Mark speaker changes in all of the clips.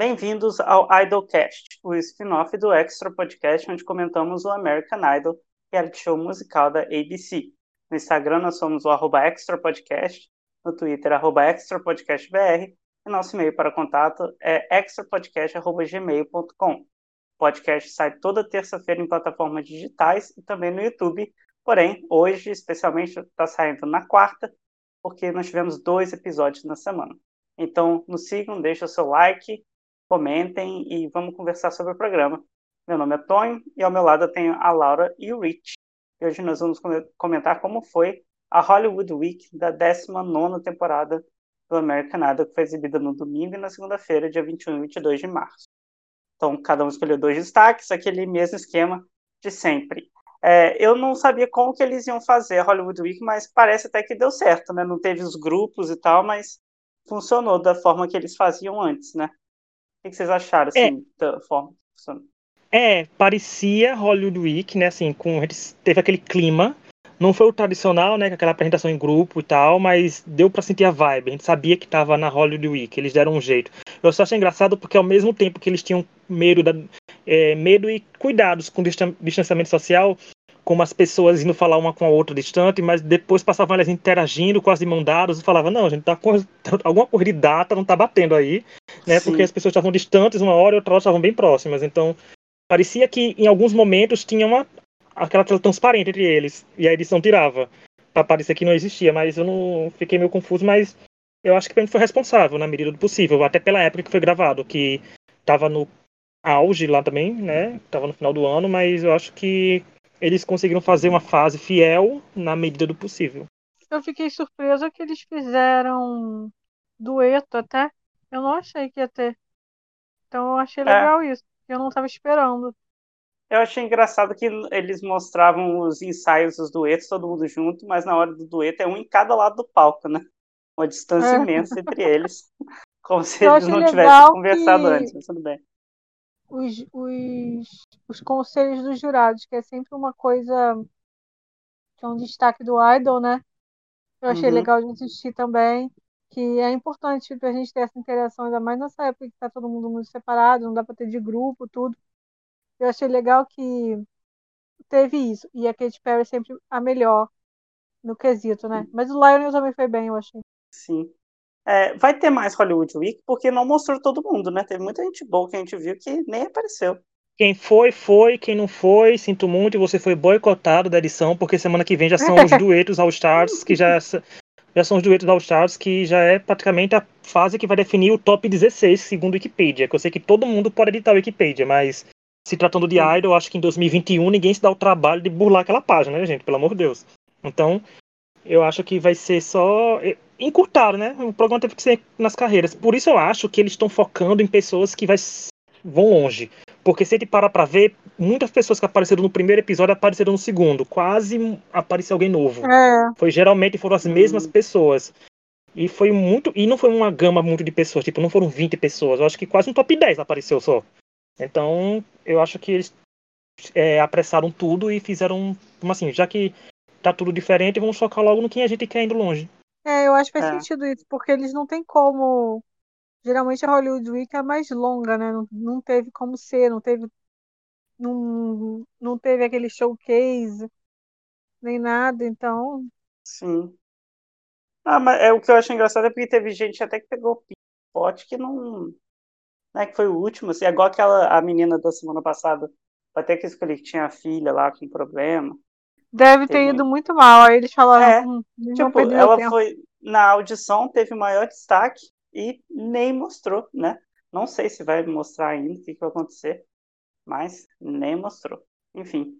Speaker 1: Bem-vindos ao Idolcast, o spin-off do Extra Podcast, onde comentamos o American Idol, reality show musical da ABC. No Instagram nós somos o arroba Extra Podcast, no Twitter arroba Extra Podcast BR, e nosso e-mail para contato é extrapodcast.gmail.com. O podcast sai toda terça-feira em plataformas digitais e também no YouTube, porém, hoje, especialmente, está saindo na quarta, porque nós tivemos dois episódios na semana. Então, nos sigam, deixem o seu like, comentem e vamos conversar sobre o programa. Meu nome é Tonho e ao meu lado eu tenho a Laura e o Rich. E hoje nós vamos comentar como foi a Hollywood Week da 19 temporada do American Idol, que foi exibida no domingo e na segunda-feira, dia 21 e 22 de março. Então, cada um escolheu dois destaques, aquele mesmo esquema de sempre. É, eu não sabia como que eles iam fazer a Hollywood Week, mas parece até que deu certo, né? Não teve os grupos e tal, mas funcionou da forma que eles faziam antes, né? O que vocês acharam, assim, é. da forma que funcionou?
Speaker 2: É, parecia Hollywood Week, né, assim, com, teve aquele clima, não foi o tradicional, né, com aquela apresentação em grupo e tal, mas deu para sentir a vibe, a gente sabia que tava na Hollywood Week, eles deram um jeito. Eu só achei engraçado porque ao mesmo tempo que eles tinham medo, da, é, medo e cuidados com distanciamento social, como as pessoas indo falar uma com a outra distante, mas depois passavam elas interagindo, quase mão dadas, e falavam, não, a gente tá com alguma corrida de data, não tá batendo aí, né? Sim. Porque as pessoas estavam distantes uma hora e outra hora estavam bem próximas. Então, parecia que em alguns momentos tinha uma aquela tela transparente entre eles, e a edição tirava, para parecer que não existia, mas eu não fiquei meio confuso, mas eu acho que a gente foi responsável na medida do possível, até pela época que foi gravado, que tava no auge lá também, né? Tava no final do ano, mas eu acho que eles conseguiram fazer uma fase fiel na medida do possível.
Speaker 3: Eu fiquei surpresa que eles fizeram dueto até. Eu não achei que ia ter. Então eu achei é. legal é. isso. Eu não estava esperando.
Speaker 1: Eu achei engraçado que eles mostravam os ensaios dos duetos, todo mundo junto, mas na hora do dueto é um em cada lado do palco, né? Uma distância é. imensa entre eles. Como se eu eles não tivessem conversado que... antes, mas tudo bem
Speaker 3: os, os, os conselhos dos jurados, que é sempre uma coisa que é um destaque do Idol, né? Eu achei uhum. legal de assistir também, que é importante para a gente ter essa interação, ainda mais nessa época que está todo mundo muito separado, não dá para ter de grupo, tudo. Eu achei legal que teve isso. E a Katy Perry sempre a melhor no quesito, né? Mas o Lionel também foi bem, eu achei.
Speaker 1: Sim. É, vai ter mais Hollywood Week, porque não mostrou todo mundo, né? Teve muita gente boa que a gente viu que nem apareceu.
Speaker 2: Quem foi, foi. Quem não foi, sinto muito. Você foi boicotado da edição, porque semana que vem já são os duetos All Stars, que já, já são os duetos All Stars, que já é praticamente a fase que vai definir o top 16, segundo Wikipedia. Que eu sei que todo mundo pode editar o Wikipedia, mas se tratando de Idol, acho que em 2021 ninguém se dá o trabalho de burlar aquela página, né, gente? Pelo amor de Deus. Então, eu acho que vai ser só encurtaram, né? O programa teve que ser nas carreiras. Por isso eu acho que eles estão focando em pessoas que vai, vão longe. Porque se ele parar pra ver, muitas pessoas que apareceram no primeiro episódio apareceram no segundo. Quase apareceu alguém novo. É. Foi geralmente foram as mesmas hum. pessoas. E foi muito. E não foi uma gama muito de pessoas, tipo, não foram 20 pessoas. Eu acho que quase um top 10 apareceu só. Então, eu acho que eles é, apressaram tudo e fizeram. Como assim, já que tá tudo diferente, vamos focar logo no que a gente quer indo longe.
Speaker 3: É, eu acho que faz é. sentido isso, porque eles não têm como. Geralmente a Hollywood Week é mais longa, né? Não, não teve como ser, não teve. Não, não teve aquele showcase, nem nada, então.
Speaker 1: Sim. Ah, mas é, o que eu acho engraçado é porque teve gente até que pegou pote que não. Né, que foi o último, assim, é igual aquela a menina da semana passada, até que escolhi que tinha filha lá com problema.
Speaker 3: Deve ter ido muito mal. Aí eles falaram.
Speaker 1: É, hum, tipo, ela tempo. foi. Na audição teve maior destaque e nem mostrou, né? Não sei se vai mostrar ainda o que, que vai acontecer, mas nem mostrou. Enfim.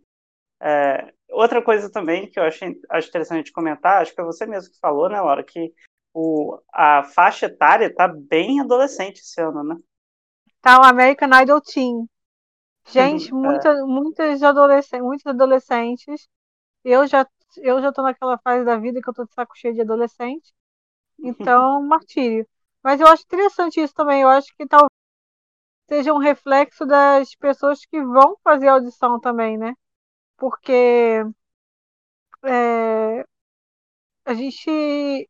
Speaker 1: É, outra coisa também que eu achei, acho interessante comentar, acho que é você mesmo que falou, né, Laura, que o, a faixa etária tá bem adolescente esse ano, né?
Speaker 3: Tá o American Idol Teen. Gente, uhum, muita, é. muitas, adolescentes, muitos adolescentes eu já eu já tô naquela fase da vida que eu tô de saco cheio de adolescente. Então, martírio. Mas eu acho interessante isso também. Eu acho que talvez seja um reflexo das pessoas que vão fazer audição também, né? Porque é, a gente.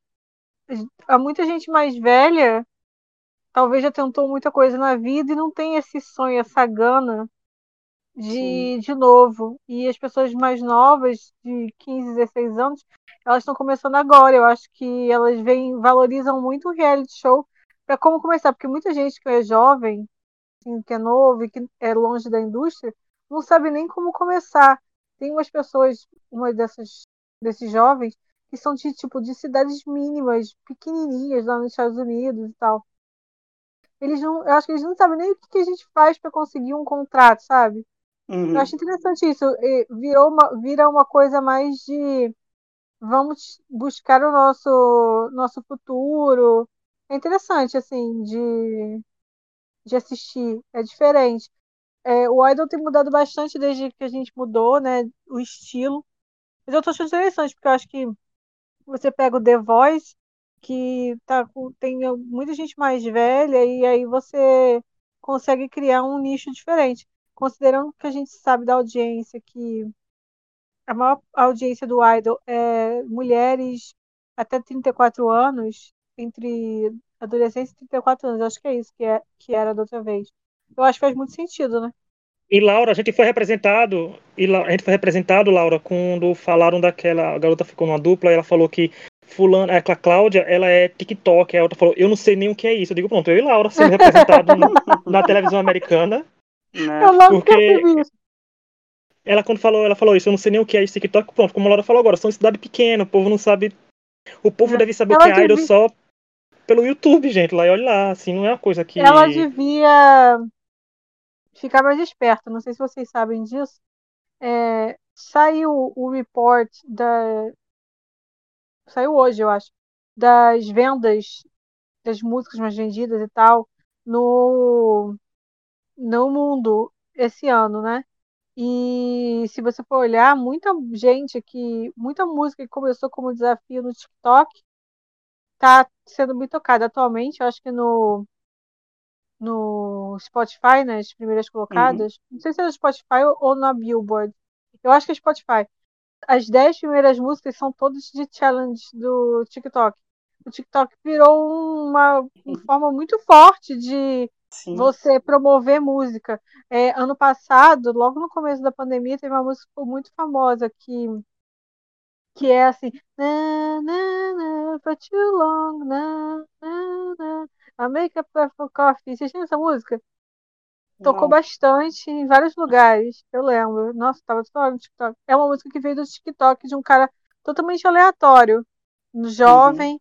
Speaker 3: Há muita gente mais velha talvez já tentou muita coisa na vida e não tem esse sonho, essa gana de, de novo. E as pessoas mais novas, de 15, 16 anos, elas estão começando agora. Eu acho que elas vêm, valorizam muito o reality show para como começar, porque muita gente que é jovem, assim, que é novo e que é longe da indústria, não sabe nem como começar. Tem umas pessoas, uma dessas desses jovens, que são de tipo de cidades mínimas, pequenininhas lá nos Estados Unidos e tal. Eles não, eu acho que eles não sabem nem o que a gente faz para conseguir um contrato, sabe?
Speaker 1: Uhum.
Speaker 3: Eu acho interessante isso. Virou uma, vira uma coisa mais de vamos buscar o nosso nosso futuro. É interessante assim de de assistir. É diferente. É, o Idol tem mudado bastante desde que a gente mudou, né? O estilo. Mas eu tô achando interessante, porque eu acho que você pega o The Voice, que tá, tem muita gente mais velha, e aí você consegue criar um nicho diferente. Considerando que a gente sabe da audiência que a maior audiência do Idol é mulheres até 34 anos, entre adolescentes e 34 anos. Acho que é isso que, é, que era da outra vez. Eu acho que faz muito sentido, né?
Speaker 2: E Laura, a gente foi representado, e a gente foi representado, Laura, quando falaram daquela, a garota ficou numa dupla, e ela falou que fulano, a Cláudia, ela é TikTok, a outra falou, eu não sei nem o que é isso. Eu digo, pronto, eu e Laura sendo representados na televisão americana.
Speaker 3: Né? Eu não porque isso.
Speaker 2: Ela quando falou, ela falou isso, eu não sei nem o que é isso TikTok, pronto, como a Laura falou agora, são cidade pequena, o povo não sabe. O povo deve saber o que é idol só pelo YouTube, gente, lá e olha lá, assim, não é uma coisa que.
Speaker 3: Ela devia ficar mais esperta. Não sei se vocês sabem disso. É, saiu o report da. Saiu hoje, eu acho. Das vendas das músicas mais vendidas e tal no, no mundo esse ano, né? E se você for olhar, muita gente que. Muita música que começou como desafio no TikTok tá sendo bem tocada atualmente. Eu acho que no no Spotify, nas né, primeiras colocadas. Uhum. Não sei se é no Spotify ou na Billboard. Eu acho que é Spotify. As dez primeiras músicas são todas de challenge do TikTok. O TikTok virou uma, uma forma muito forte de Sim. você promover música. É, ano passado, logo no começo da pandemia, teve uma música muito famosa que que é assim na, na, na, for too long na, na, na, a Make Up for Coffee. Vocês têm essa música? Tocou Não. bastante em vários lugares, eu lembro. Nossa, tava toda no TikTok. É uma música que veio do TikTok de um cara totalmente aleatório, jovem, uhum.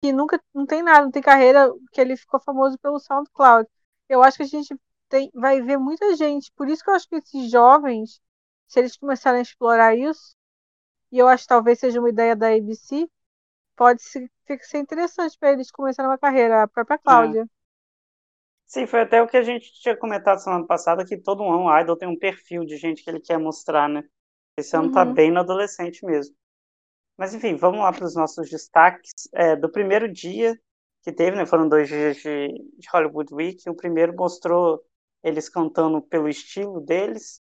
Speaker 3: que nunca não tem nada, não tem carreira, que ele ficou famoso pelo SoundCloud. Eu acho que a gente tem, vai ver muita gente, por isso que eu acho que esses jovens, se eles começarem a explorar isso, e eu acho que talvez seja uma ideia da ABC, pode ser, ser interessante para eles começarem uma carreira, a própria Cláudia. É.
Speaker 1: Sim, foi até o que a gente tinha comentado semana passada, que todo um idol tem um perfil de gente que ele quer mostrar, né? Esse ano tá uhum. tá bem no adolescente mesmo. Mas enfim, vamos lá para os nossos destaques. É, do primeiro dia que teve, né? Foram dois dias de, de Hollywood Week. O primeiro mostrou eles cantando pelo estilo deles.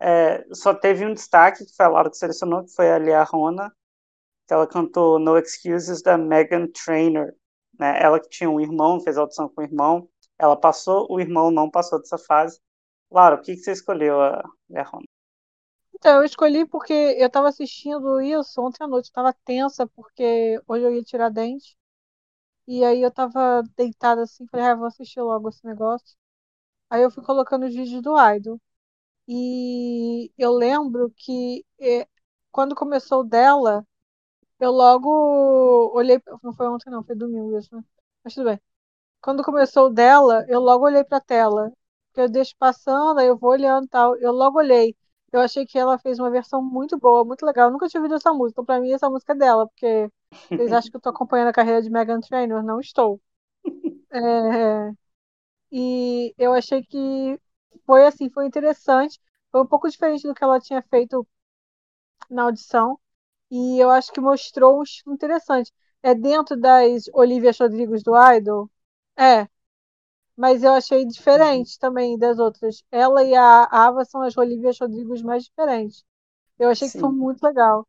Speaker 1: É, só teve um destaque que foi a Laura que selecionou, que foi a Lia Rona, que ela cantou No Excuses da Megan Trainor. Né? Ela que tinha um irmão, fez audição com o irmão, ela passou, o irmão não passou dessa fase. Laura, por que, que você escolheu a Ronda?
Speaker 3: Então, eu escolhi porque eu estava assistindo isso ontem à noite, estava tensa, porque hoje eu ia tirar dente. E aí eu estava deitada assim, falei, ah, vou assistir logo esse negócio. Aí eu fui colocando os vídeos do Idol. E eu lembro que eh, quando começou dela, eu logo olhei. Não foi ontem, não, foi domingo isso, né? Mas tudo bem. Quando começou o dela, eu logo olhei pra tela. Que eu deixo passando, aí eu vou olhando e tal. Eu logo olhei. Eu achei que ela fez uma versão muito boa, muito legal. Eu nunca tinha ouvido essa música. Então, pra mim, essa música é dela, porque vocês acham que eu tô acompanhando a carreira de Megan Trainor? Não estou. É... E eu achei que foi assim, foi interessante. Foi um pouco diferente do que ela tinha feito na audição. E eu acho que mostrou um estilo interessante. É dentro das Olivia Rodrigues do Idol? É. Mas eu achei diferente também das outras. Ela e a Ava são as Olivia Rodrigues mais diferentes. Eu achei Sim. que foi muito legal.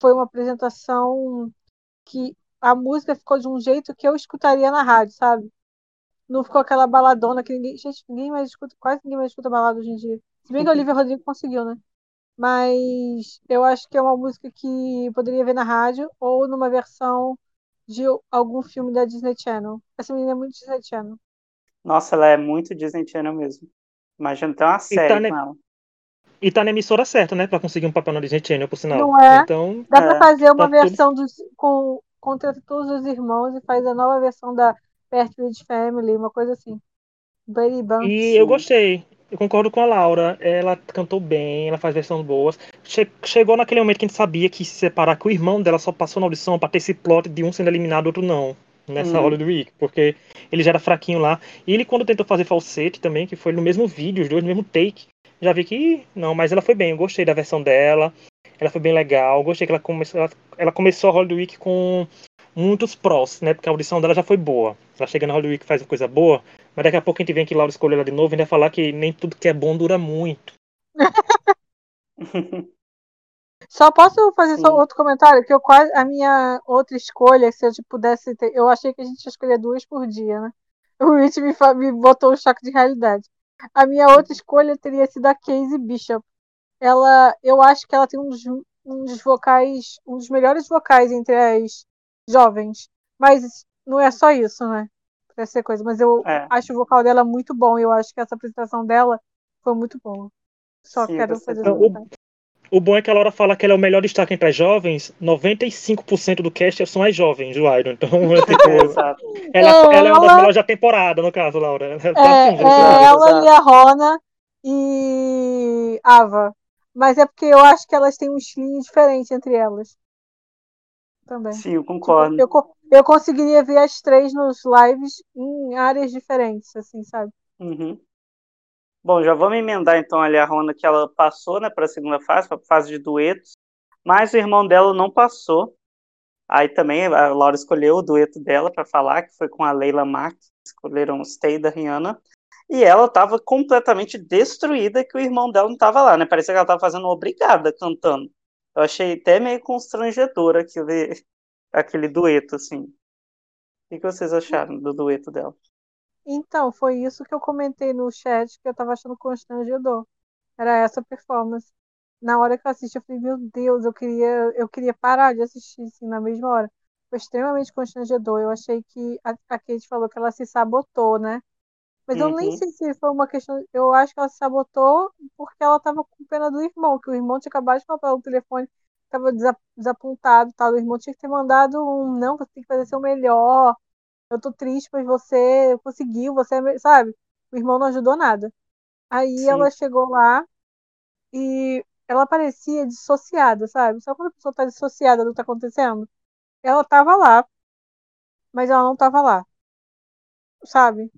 Speaker 3: Foi uma apresentação que a música ficou de um jeito que eu escutaria na rádio, sabe? não ficou aquela baladona que ninguém. Gente, ninguém mais escuta, quase ninguém mais escuta balada hoje em dia. Se bem que a Olivia Rodrigo conseguiu, né? Mas eu acho que é uma música que poderia ver na rádio ou numa versão de algum filme da Disney Channel. Essa menina é muito Disney Channel.
Speaker 1: Nossa, ela é muito Disney Channel mesmo. Imagina ter uma série
Speaker 2: tá
Speaker 1: com ela.
Speaker 2: E tá na emissora certa, né? Pra conseguir um papel na Disney Channel, por sinal.
Speaker 3: Não é?
Speaker 2: Então,
Speaker 3: Dá
Speaker 1: É,
Speaker 3: pra fazer uma
Speaker 2: tá tudo-
Speaker 3: versão dos, com, contra todos os irmãos e faz a nova versão da Partridge Family, uma coisa assim. Brady Bunch.
Speaker 2: E eu gostei. Eu concordo com a Laura. Ela cantou bem, ela faz versões boas. Che- chegou naquele momento que a gente sabia que se separar, que o irmão dela só passou na audição pra ter esse plot de um sendo eliminado, outro não. Nessa
Speaker 1: Uhum.
Speaker 2: Hollywood Week, porque ele já era fraquinho lá. E ele, quando tentou fazer falsete também, que foi no mesmo vídeo, os dois no mesmo take, já vi que, não, mas ela foi bem. Eu gostei da versão dela. Ela foi bem legal. Gostei que ela começou, ela, ela começou a Hollywood Week com muitos prós, né? Porque a audição dela já foi boa. Ela chega na Hollywood Week e faz uma coisa boa, mas daqui a pouco a gente vem que Laura escolheu ela de novo e ainda falar que nem tudo que é bom dura muito.
Speaker 3: Só posso fazer só
Speaker 1: Sim.
Speaker 3: outro comentário? Que eu quase. A minha outra escolha, se eu pudesse ter. Eu achei que a gente ia escolher duas por dia, né? O Rich me, me botou um choque de realidade. A minha outra escolha teria sido a Casey Bishop. Ela. Eu acho que ela tem um dos, um dos vocais. Um dos melhores vocais entre as jovens. Mas não é só isso, né? Pra ser coisa. Mas eu
Speaker 1: É.
Speaker 3: acho o vocal dela muito bom. Eu acho que essa apresentação dela foi muito boa. Só
Speaker 1: Sim,
Speaker 3: quero fazer comentário.
Speaker 2: O bom é que a Laura fala que ela é o melhor destaque entre as jovens, 95% do cast são as jovens do Iron. Então, é, tipo, ela,
Speaker 3: É,
Speaker 2: ela é uma das
Speaker 3: ela-
Speaker 2: melhores da temporada, no caso, Laura. Ela tá
Speaker 3: É,
Speaker 2: assim, já
Speaker 3: é ela e a Rona e Ava. Mas é porque eu acho que elas têm um estilinho diferente entre elas. Também.
Speaker 1: Sim, eu
Speaker 3: Tipo,
Speaker 1: concordo.
Speaker 3: eu, eu conseguiria ver as três nos lives em áreas diferentes, assim, sabe?
Speaker 1: Uhum. Bom, já vamos emendar então ali a Rona que ela passou, né, para a segunda fase, para a fase de duetos, mas o irmão dela não passou. Aí também a Laura escolheu o dueto dela para falar, que foi com a Leila Marques, escolheram Stay da Rihanna, e ela estava completamente destruída que o irmão dela não estava lá, né? Parecia que ela estava fazendo obrigada cantando. Eu achei até meio constrangedor aquele, aquele dueto, assim. O que vocês acharam do dueto dela?
Speaker 3: Então, foi isso que eu comentei no chat que eu tava achando constrangedor. Era essa performance. Na hora que eu assisti, eu falei, meu Deus, eu queria, eu queria parar de assistir assim, na mesma hora. Foi extremamente constrangedor. Eu achei que a, a Kate falou que ela se sabotou, né? Mas eu nem
Speaker 1: Uhum.
Speaker 3: sei se foi uma questão. Eu acho que ela se sabotou porque ela tava com pena do irmão, que o irmão tinha acabado de falar o telefone, tava desa- desapontado, tal. O irmão tinha que ter mandado um, não, você tem que fazer seu melhor. Eu tô triste, mas você conseguiu, você é sabe? O irmão não ajudou nada. Aí
Speaker 1: Sim.
Speaker 3: ela chegou lá e ela parecia dissociada, sabe? Sabe quando a pessoa tá dissociada do que tá acontecendo? Ela tava lá, mas ela não tava lá, sabe?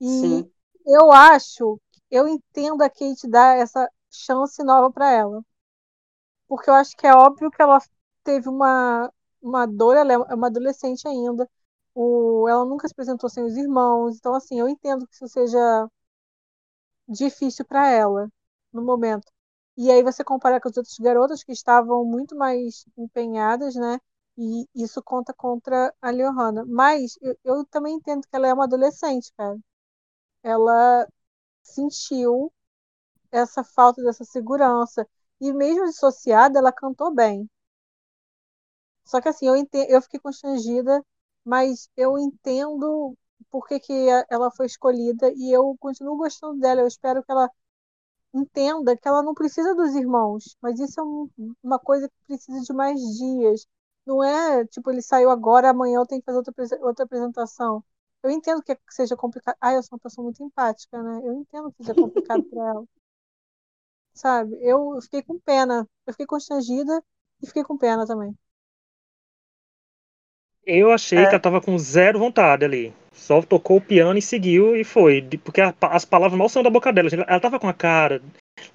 Speaker 3: E
Speaker 1: Sim.
Speaker 3: eu acho, eu entendo a Kate dar essa chance nova pra ela. Porque eu acho que é óbvio que ela teve uma, uma dor, ela é uma adolescente ainda. O, ela nunca se apresentou sem os irmãos. Então, assim, eu entendo que isso seja difícil pra ela no momento. E aí você compara com as outras garotas que estavam muito mais empenhadas, né? E isso conta contra a Johanna. Mas eu, eu também entendo que ela é uma adolescente, cara. Ela sentiu essa falta dessa segurança. E mesmo dissociada, ela cantou bem. Só que assim, eu, ente- eu fiquei constrangida, mas eu entendo por que, que ela foi escolhida e eu continuo gostando dela. Eu espero que ela entenda que ela não precisa dos irmãos, mas isso é um- uma coisa que precisa de mais dias. Não é tipo, ele saiu agora, amanhã eu tenho que fazer outra, outra apresentação. Eu entendo que seja complicado. Ah, eu sou uma pessoa muito empática, né? Eu entendo que seja complicado para ela. Sabe? Eu fiquei com pena. Eu fiquei constrangida e fiquei com pena também.
Speaker 2: Eu achei
Speaker 1: É.
Speaker 2: que ela tava com zero vontade ali. Só tocou o piano e seguiu e foi. Porque a- as palavras mal saíram da boca dela. gente. Ela tava com a cara,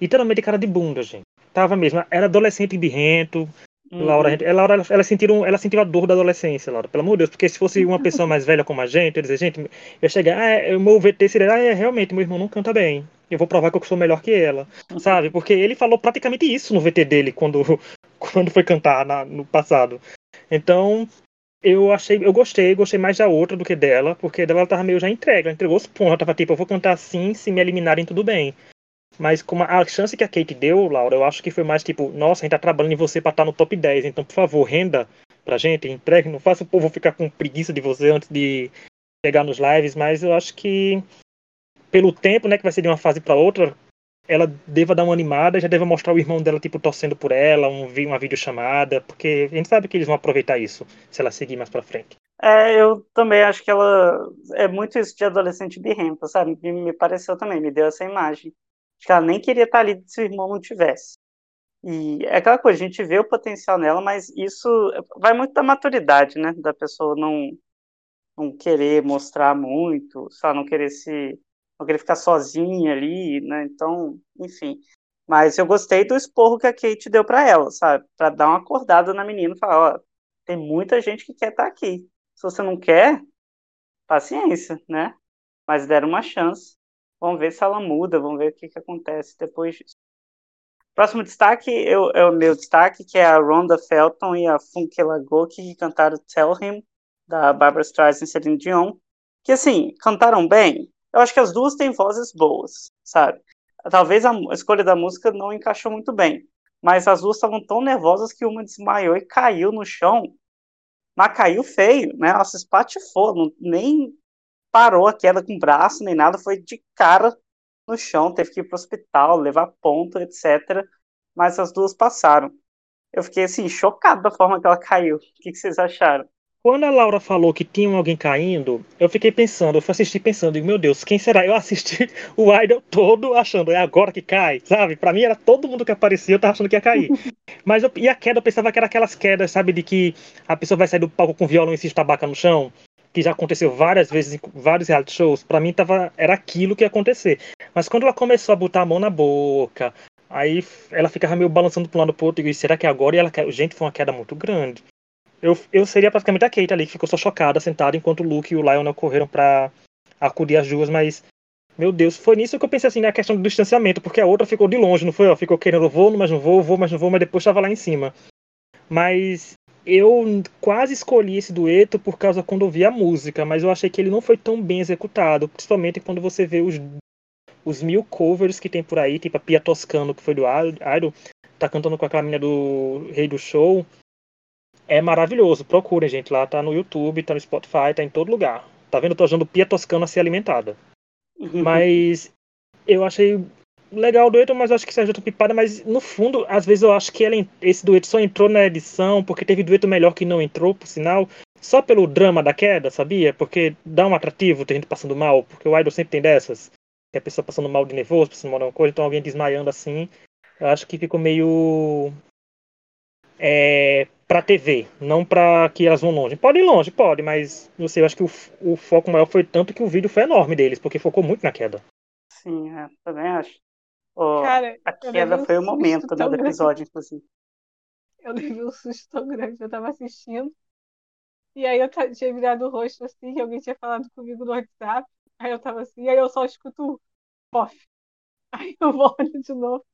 Speaker 2: literalmente cara de bunda, gente. Tava mesmo. Era adolescente birrento.
Speaker 1: Uhum.
Speaker 2: Laura, gente- Laura, ela, ela, sentiu, ela sentiu a dor da adolescência, Laura. Pelo amor de Deus. Porque se fosse uma pessoa mais velha como a gente, eu ia dizer, gente, eu ia chegar, ah, é, o meu VT seria, ah, é, realmente, meu irmão não canta bem. Eu vou provar que eu sou melhor que ela. Sabe? Porque ele falou praticamente isso no VT dele quando, quando foi cantar na- no passado. Então, Eu achei, eu gostei, gostei mais da outra do que dela, porque dela ela tava meio já entregue, ela entregou os pontos, ela tava tipo, eu vou cantar assim, se me eliminarem tudo bem. Mas com a chance que a Kate deu, Laura, eu acho que foi mais tipo, nossa, a gente tá trabalhando em você pra estar no top 10, então por favor, renda pra gente, entregue, não faça o povo ficar com preguiça de você antes de chegar nos lives, mas eu acho que pelo tempo, né, que vai ser de uma fase para outra, ela deva dar uma animada, já deva mostrar o irmão dela, tipo, torcendo por ela, um, uma videochamada, porque a gente sabe que eles vão aproveitar isso, se ela seguir mais pra frente.
Speaker 1: É, eu também acho que ela é muito isso de adolescente birrenta, sabe? Me, me pareceu também, me deu essa imagem. Acho que ela nem queria estar ali se o irmão não tivesse. E é aquela coisa, a gente vê o potencial nela, mas isso vai muito da maturidade, né? Da pessoa não, não querer mostrar muito, só não querer se não querer ficar sozinha ali, né? Então, enfim. Mas eu gostei do esporro que a Kate deu para ela, sabe? Para dar uma acordada na menina e falar, ó, tem muita gente que quer estar tá aqui. Se você não quer, paciência, né? Mas deram uma chance. Vamos ver se ela muda, vamos ver o que, que acontece depois disso. Próximo destaque eu, é o meu destaque, que é a Rhonda Felton e a Funke Lagoki, que cantaram Tell Him, da Barbara Streisand e Celine Dion. Que, assim, cantaram bem, eu acho que as duas têm vozes boas, sabe? Talvez a escolha da música não encaixou muito bem, mas as duas estavam tão nervosas que uma desmaiou e caiu no chão. Mas caiu feio, né? Ela se espatifou, não, nem parou a queda com o braço, nem nada, foi de cara no chão, teve que ir para o hospital, levar ponto, etc. Mas as duas passaram. Eu fiquei assim, chocado da forma que ela caiu. O que, que vocês acharam?
Speaker 2: Quando a Laura falou que tinha alguém caindo, eu fiquei pensando, eu fui assistir pensando, digo, meu Deus, quem será? Eu assisti o Idol todo achando, é agora que cai, sabe? Pra mim era todo mundo que aparecia, eu tava achando que ia cair. Mas eu, e a queda, eu pensava que era aquelas quedas, sabe, de que a pessoa vai sair do palco com violão e se tabaca no chão, que já aconteceu várias vezes em vários reality shows. Pra mim tava, era aquilo que ia acontecer. Mas quando ela começou a botar a mão na boca, aí ela ficava meio balançando um lado pro outro, e eu, será que é agora? E ela, gente, foi uma queda muito grande. Eu, eu seria praticamente a Kate ali, que ficou só chocada, sentada, enquanto o Luke e o Lionel correram para acudir as duas, mas. Meu Deus, foi nisso que eu pensei assim, na questão do distanciamento, porque a outra ficou de longe, não foi? Ó, ficou querendo, vou, mas não vou, vou, mas não vou, mas depois estava lá em cima. Mas eu quase escolhi esse dueto por causa quando eu vi a música, mas eu achei que ele não foi tão bem executado, principalmente quando você vê os, os mil covers que tem por aí, tipo a Pia Toscano, que foi do Idol, tá cantando com aquela menina do Rei do Show, é maravilhoso. Procurem, gente. Lá tá no YouTube, tá no Spotify, tá em todo lugar. Tá vendo? Eu tô usando pia toscana a ser alimentada. Uhum. Mas eu achei legal o dueto, mas acho que Sérgio pipada, mas no fundo, às vezes eu acho que ela, esse dueto só entrou na edição, porque teve dueto melhor que não entrou, por sinal, só pelo drama da queda, sabia? Porque dá um atrativo ter gente passando mal, porque o Idol sempre tem dessas. Que a pessoa passando mal de nervoso, passando mal de uma coisa, então alguém desmaiando assim. Eu acho que ficou meio é, para TV, não para que elas vão longe. Pode ir longe, pode, mas não sei, eu acho que o, o, foco maior foi tanto que o vídeo foi enorme deles, porque focou muito na queda.
Speaker 1: Sim, é, também acho. Oh, Cara, a queda foi o momento né, do episódio, inclusive.
Speaker 3: Eu levei um susto tão grande, eu tava assistindo. E aí eu tinha virado o rosto assim, que alguém tinha falado comigo no WhatsApp. Aí eu tava assim, aí eu só escuto off. Aí eu volto de novo.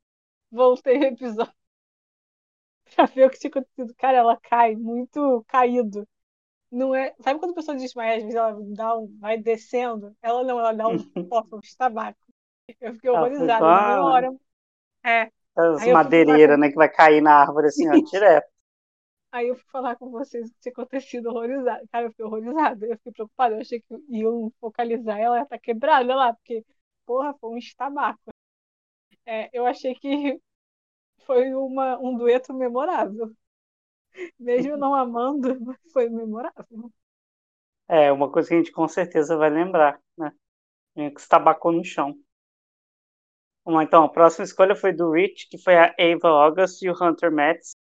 Speaker 3: Voltei o episódio pra ver o que tinha acontecido. Cara, ela cai muito caído. Não é... Sabe quando a pessoa desmaia, às vezes ela dá um... vai descendo? Ela não, ela dá um um tabaco. Eu fiquei horrorizada. Na hora. É.
Speaker 1: As madeireiras, né, que vai cair na árvore assim, ó, direto.
Speaker 3: Aí eu fui falar com vocês o que tinha acontecido horrorizada. Cara, eu fiquei horrorizada. Eu fiquei preocupada. Eu achei que iam focalizar ela, ela tá quebrada lá, porque, porra, foi um estabaco. É, eu achei que foi uma, um dueto memorável. Mesmo não amando, foi memorável.
Speaker 1: É, uma coisa que a gente com certeza vai lembrar, né? Que se tabacou no chão. Vamos então, a próxima escolha foi do Rich, que foi a Ava August e o Hunter Metz,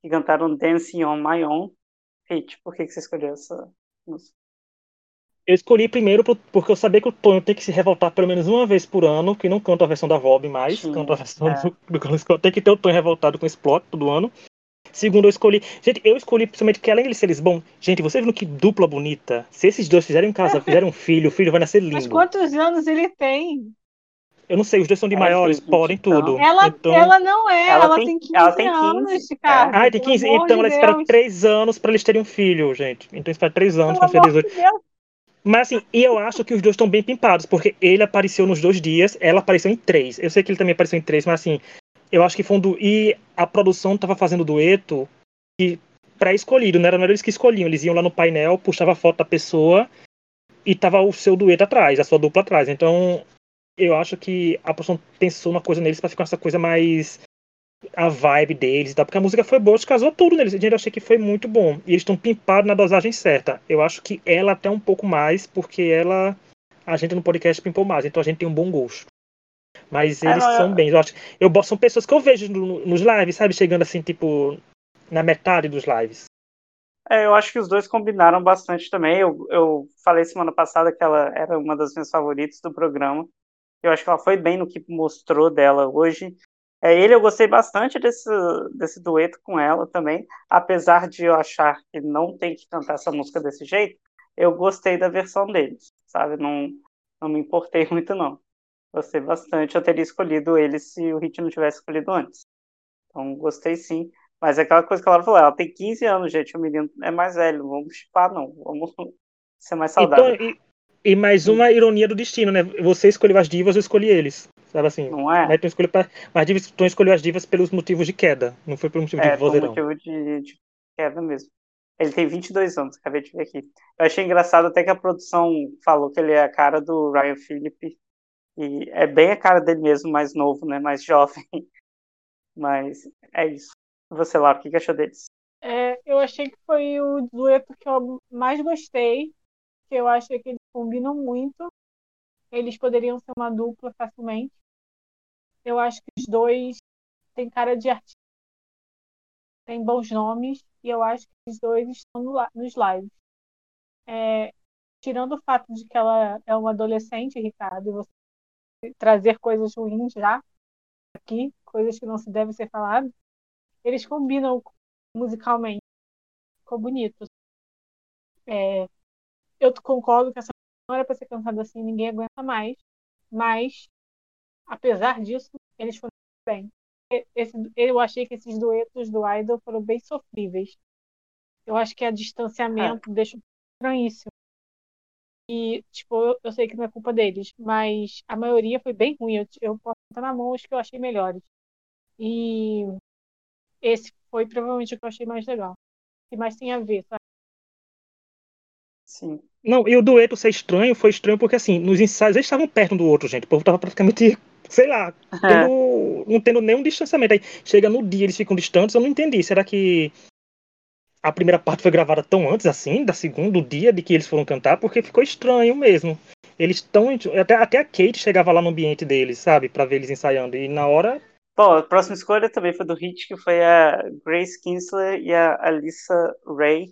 Speaker 1: que cantaram Dancing on My Own. Rich, por que, que você escolheu essa música?
Speaker 2: Eu escolhi primeiro porque eu sabia que o Tonho tem que se revoltar pelo menos uma vez por ano, que não canta a versão da Vob mais, Sim, canta a versão é. do, do Tem que ter o Tonho revoltado com esse plot todo ano. Segundo, eu escolhi. Gente, eu escolhi principalmente que além de ser bom, gente, vocês viram que dupla bonita? Se esses dois fizerem um casal, fizerem um filho, o filho vai nascer lindo. Mas
Speaker 3: quantos anos ele tem?
Speaker 2: Eu não sei, os dois são de
Speaker 1: É,
Speaker 2: maiores, podem
Speaker 1: 20 então.
Speaker 2: tudo.
Speaker 3: Ela,
Speaker 2: então...
Speaker 3: ela não é,
Speaker 1: Ela
Speaker 3: ela,
Speaker 1: tem-
Speaker 3: tem 15
Speaker 1: ela tem 15,
Speaker 3: anos,
Speaker 1: é.
Speaker 3: Ricardo.
Speaker 2: Ah, tem
Speaker 3: pelo
Speaker 2: 15.
Speaker 3: amor
Speaker 2: Então
Speaker 3: de
Speaker 2: ela espera
Speaker 3: Deus.
Speaker 2: 3 anos pra eles terem um filho, gente. Então espera 3 anos pra
Speaker 3: Pelo
Speaker 2: ser
Speaker 3: amor
Speaker 2: 18.
Speaker 3: de Deus.
Speaker 2: Mas assim, e eu acho que os dois estão bem pimpados, porque ele apareceu nos dois dias, ela apareceu em três. Eu sei que ele também apareceu em três, mas assim, eu acho que foi um du... E a produção tava fazendo dueto e pré-escolhido, não não era eles que escolhiam. Eles iam lá no painel, puxava a foto da pessoa e tava o seu dueto atrás, a sua dupla atrás. Então, eu acho que a produção pensou uma coisa neles pra ficar essa coisa mais a vibe deles e tal, porque a música foi boa, casou tudo neles. Gente, eu achei que foi muito bom. E eles estão pimpados na dosagem certa. Eu acho que ela até um pouco mais, porque ela. A gente no podcast pimpou mais, então a gente tem um bom gosto. Mas
Speaker 1: É,
Speaker 2: eles
Speaker 1: não, eu-
Speaker 2: são bem. Eu acho, eu, são pessoas que eu vejo no- nos lives, sabe? Chegando assim, tipo, na metade dos lives.
Speaker 1: É, eu acho que os dois combinaram bastante também. Eu, eu falei semana passada que ela era uma das minhas favoritas do programa. Eu acho que ela foi bem no que mostrou dela hoje. É, ele eu gostei bastante desse, desse dueto com ela também, apesar de eu achar que não tem que cantar essa música desse jeito, eu gostei da versão deles, sabe? Não, não me importei muito, não. Gostei bastante. Eu teria escolhido ele se o Hit não tivesse escolhido antes. Então, gostei sim. Mas é aquela coisa que ela falou, ela tem 15 anos, gente, o menino é mais velho, não vamos chipar, não. Vamos ser mais saudável.
Speaker 2: Então, e, e mais uma ironia do destino, né? Você escolheu as divas, eu escolhi eles. Sabe assim?
Speaker 1: Não é?
Speaker 2: Mas tu escolheu pra, mas divas- tu escolheu as divas pelos motivos de queda, não foi pelo motivo
Speaker 1: É,
Speaker 2: de vozeirão.
Speaker 1: motivo de, de queda mesmo. Ele tem 22 anos, acabei de ver aqui. Eu achei engraçado até que a produção falou que ele é a cara do Ryan Phillippe. E é bem a cara dele mesmo, mais novo, né? Mais jovem. Mas é isso. Você, Laura, o que que achou deles?
Speaker 3: É, eu achei que foi o dueto que eu mais gostei, que eu achei que eles combinam muito. Eles poderiam ser uma dupla facilmente. Eu acho que os dois têm cara de artista, têm bons nomes, e eu acho que os dois estão no nos lives. É, tirando o fato de que ela é uma adolescente, Ricardo, e você trazer coisas ruins já aqui, coisas que não se deve ser falado, eles combinam musicalmente. Ficou bonito. É, eu concordo que essa não era para ser cantada assim, ninguém aguenta mais. Mas, apesar disso, eles foram bem. Esse, eu achei que esses duetos do Idol foram bem sofríveis. Eu acho que a distanciamento deixa estranhíssimo. E, tipo, eu, eu sei que não é culpa deles, mas a maioria foi bem ruim. Eu, eu posso botar na mão os que eu achei melhores. E esse foi provavelmente o que eu achei mais legal. Que mais tem a ver, sabe?
Speaker 1: Sim.
Speaker 2: Não, e o dueto ser estranho foi estranho porque, assim, nos ensaios eles estavam perto um do outro, gente. O povo tava praticamente, sei lá, tendo- não tendo nenhum distanciamento. Aí chega no dia, eles ficam distantes, eu não entendi. Será que a primeira parte foi gravada tão antes, assim, da segunda, dia de que eles foram cantar? Porque ficou estranho mesmo. Eles estão. Até, até a Kate chegava lá no ambiente deles, sabe? Pra ver eles ensaiando. E na hora.
Speaker 1: Bom, a próxima escolha também foi do Hit, que foi a Grace Kinsler e a Alyssa Ray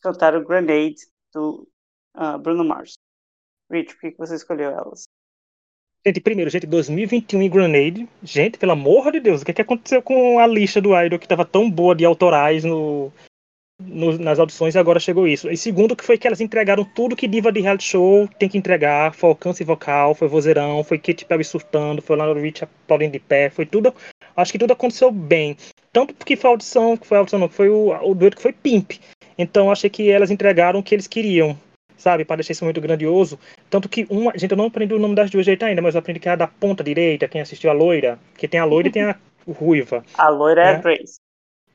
Speaker 1: cantaram Grenade do ah, Bruno Mars. Rich, por que que você escolheu elas?
Speaker 2: Gente, primeiro, gente, 2021 em Grenade. Gente, pelo amor de Deus, o que, que aconteceu com a lista do Idol que tava tão boa de autorais no, no- nas audições e agora chegou isso? E segundo, que foi que elas entregaram tudo que diva de reality show tem que entregar. Foi alcance vocal, foi vozeirão, foi Katy Perry surtando, foi Lana Rich aplaudindo de pé, foi tudo. Acho que tudo aconteceu bem. Tanto porque foi a audição, que foi a audição, não, foi o, o dueto que foi Pimp. Então achei que elas entregaram o que eles queriam, sabe? Para deixar isso muito grandioso. Tanto que uma. Gente, eu não aprendi o nome das duas direito ainda, mas eu aprendi que é a da ponta direita, quem assistiu a loira. Que tem a loira e tem a ruiva.
Speaker 1: A loira é a
Speaker 2: É.
Speaker 1: Grace.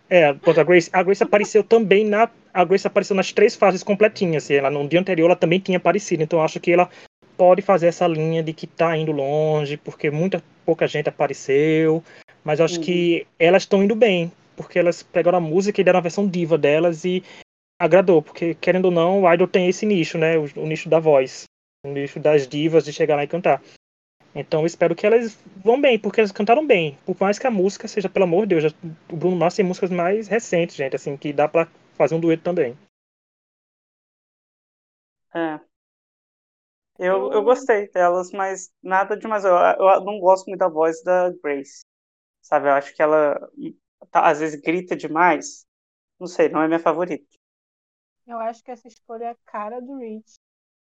Speaker 2: É, a ponta Grace. A Grace apareceu também na. A Grace apareceu nas três fases completinhas. Assim, ela, no dia anterior ela também tinha aparecido. Então eu acho que ela pode fazer essa linha de que tá indo longe, porque muita pouca gente apareceu. Mas acho
Speaker 1: Uhum.
Speaker 2: que elas estão indo bem. Porque elas pegaram a música e deram a versão diva delas e agradou. Porque, querendo ou não, o Idol tem esse nicho, né? O, o nicho da voz. O nicho das divas de chegar lá e cantar. Então eu espero que elas vão bem, porque elas cantaram bem. Por mais que a música seja, pelo amor de Deus, o Bruno Mars tem músicas mais recentes, gente, assim, que dá pra fazer um dueto também.
Speaker 1: É. Eu, eu gostei delas, mas nada demais. Eu, eu não gosto muito da voz da Grace. Sabe, eu acho que ela tá, às vezes grita demais. Não sei, não é minha favorita.
Speaker 3: Eu acho que essa escolha é a cara do Rich.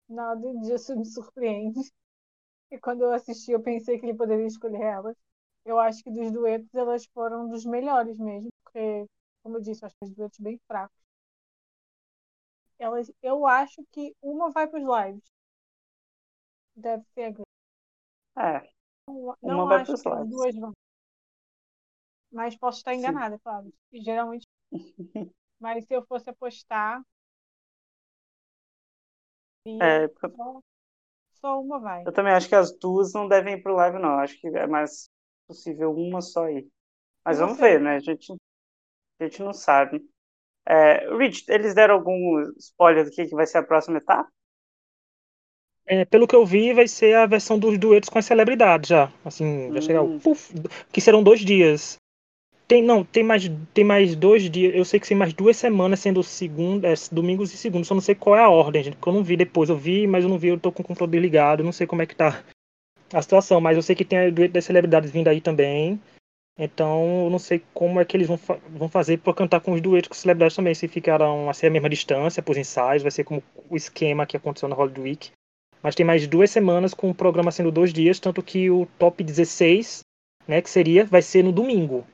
Speaker 3: Nada disso me surpreende. E quando eu assisti, eu pensei que ele poderia escolher elas. Eu acho que dos duetos elas foram dos melhores mesmo, porque, como eu disse, eu acho que os duetos bem fracos. Elas, eu acho que uma vai para os lives. Deve ser a Grace.
Speaker 1: É.
Speaker 3: Não,
Speaker 1: Uma
Speaker 3: não
Speaker 1: vai
Speaker 3: acho que as duas vão. Mas posso estar
Speaker 1: Sim.
Speaker 3: enganada, claro. E Geralmente. Mas se eu fosse apostar.
Speaker 1: É,
Speaker 3: iria só, só uma vai.
Speaker 1: eu também acho que as duas não devem ir pro live, não. Acho que é mais possível uma só ir. Mas vamos ver, né? A gente, a gente não sabe. É, Rich, eles deram algum spoiler do que, que vai ser a próxima etapa?
Speaker 2: É, pelo que eu vi, vai ser a versão dos duetos com as celebridades já. Assim, vai chegar o
Speaker 1: Hum.
Speaker 2: puf, que serão dois dias. Tem, não, tem mais, tem mais dois dias. Eu sei que tem mais duas semanas, sendo segunda, é, domingos e segundos. Só não sei qual é a ordem, gente, porque eu não vi depois. Eu vi, mas eu não vi, eu tô com o controle desligado. eu Não sei como é que tá a situação, mas eu sei que tem o dueto das celebridades vindo aí também. Então, eu não sei como é que eles vão, fa- vão fazer para cantar com os duetos com celebridades também. Se ficarão a ser a mesma distância para os ensaios, vai ser como o esquema que aconteceu na Hollywood Week. Mas tem mais duas semanas com o programa sendo dois dias, tanto que o top 16, né, que seria, vai ser no domingo.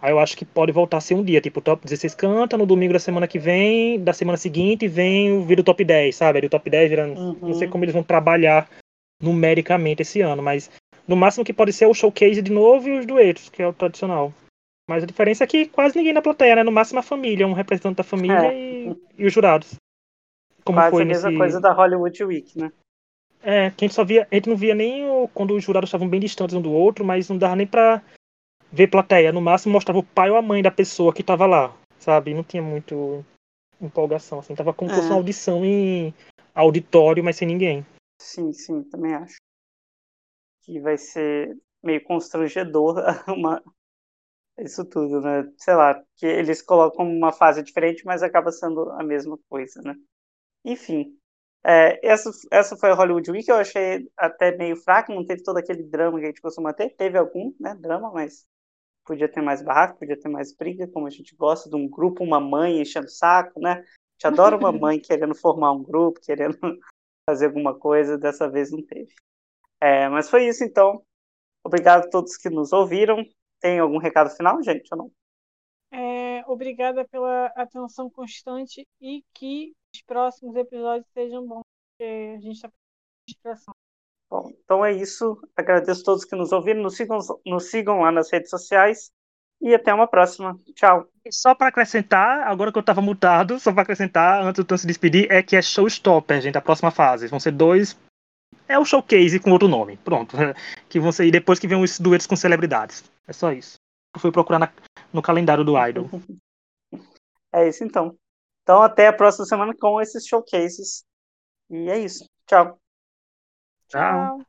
Speaker 2: Aí eu acho que pode voltar a ser um dia, tipo, o top 16 canta, no domingo da semana que vem, da semana seguinte vem o vira o top 10, sabe? Aí o top 10 vira, não sei
Speaker 1: Uhum.
Speaker 2: como eles vão trabalhar numericamente esse ano, mas no máximo que pode ser o showcase de novo e os duetos, que é o tradicional. Mas a diferença é que quase ninguém na plateia, né? No máximo a família, um representante da família e, e os jurados. Como
Speaker 1: Quase
Speaker 2: foi
Speaker 1: a mesma
Speaker 2: nesse.
Speaker 1: coisa da Hollywood Week, né?
Speaker 2: É, que a gente só via, a gente não via nem o- quando os jurados estavam bem distantes um do outro, mas não dava nem pra ver plateia. No máximo mostrava o pai ou a mãe da pessoa que tava lá, sabe? Não tinha muito empolgação, assim. Tava como se fosse
Speaker 1: É.
Speaker 2: uma audição em auditório, mas sem ninguém.
Speaker 1: Sim, sim, também acho. Que vai ser meio constrangedor uma... isso tudo, né? Sei lá, que eles colocam uma fase diferente, mas acaba sendo a mesma coisa, né? Enfim, é, essa, essa foi a Hollywood Week, eu achei até meio fraca, não teve todo aquele drama que a gente costuma ter. Teve algum, né, drama, mas podia ter mais barraco, podia ter mais briga, como a gente gosta de um grupo, uma mãe enchendo o saco, né? A gente adora uma mãe querendo formar um grupo, querendo fazer alguma coisa, dessa vez não teve. É, mas foi isso então. Obrigado a todos que nos ouviram. Tem algum recado final, gente, ou não?
Speaker 3: É, obrigada pela atenção constante e que os próximos episódios sejam bons, porque a gente está com distração.
Speaker 1: Bom, então é isso. Agradeço a todos que nos ouviram. Nos sigam, nos sigam lá nas redes sociais. E até uma próxima. Tchau.
Speaker 2: E só para acrescentar, agora que eu tava mutado, só para acrescentar, antes do Tan se despedir, é que é Showstopper, gente, a próxima fase. Vão ser dois. É o showcase com outro nome. Pronto. Que vão ser e depois que vem os duetos com celebridades. É só isso. Eu fui procurar na- no calendário do Idol.
Speaker 1: É isso então. Então até a próxima semana com esses showcases. E é isso. Tchau.
Speaker 2: Tchau.
Speaker 3: Tchau.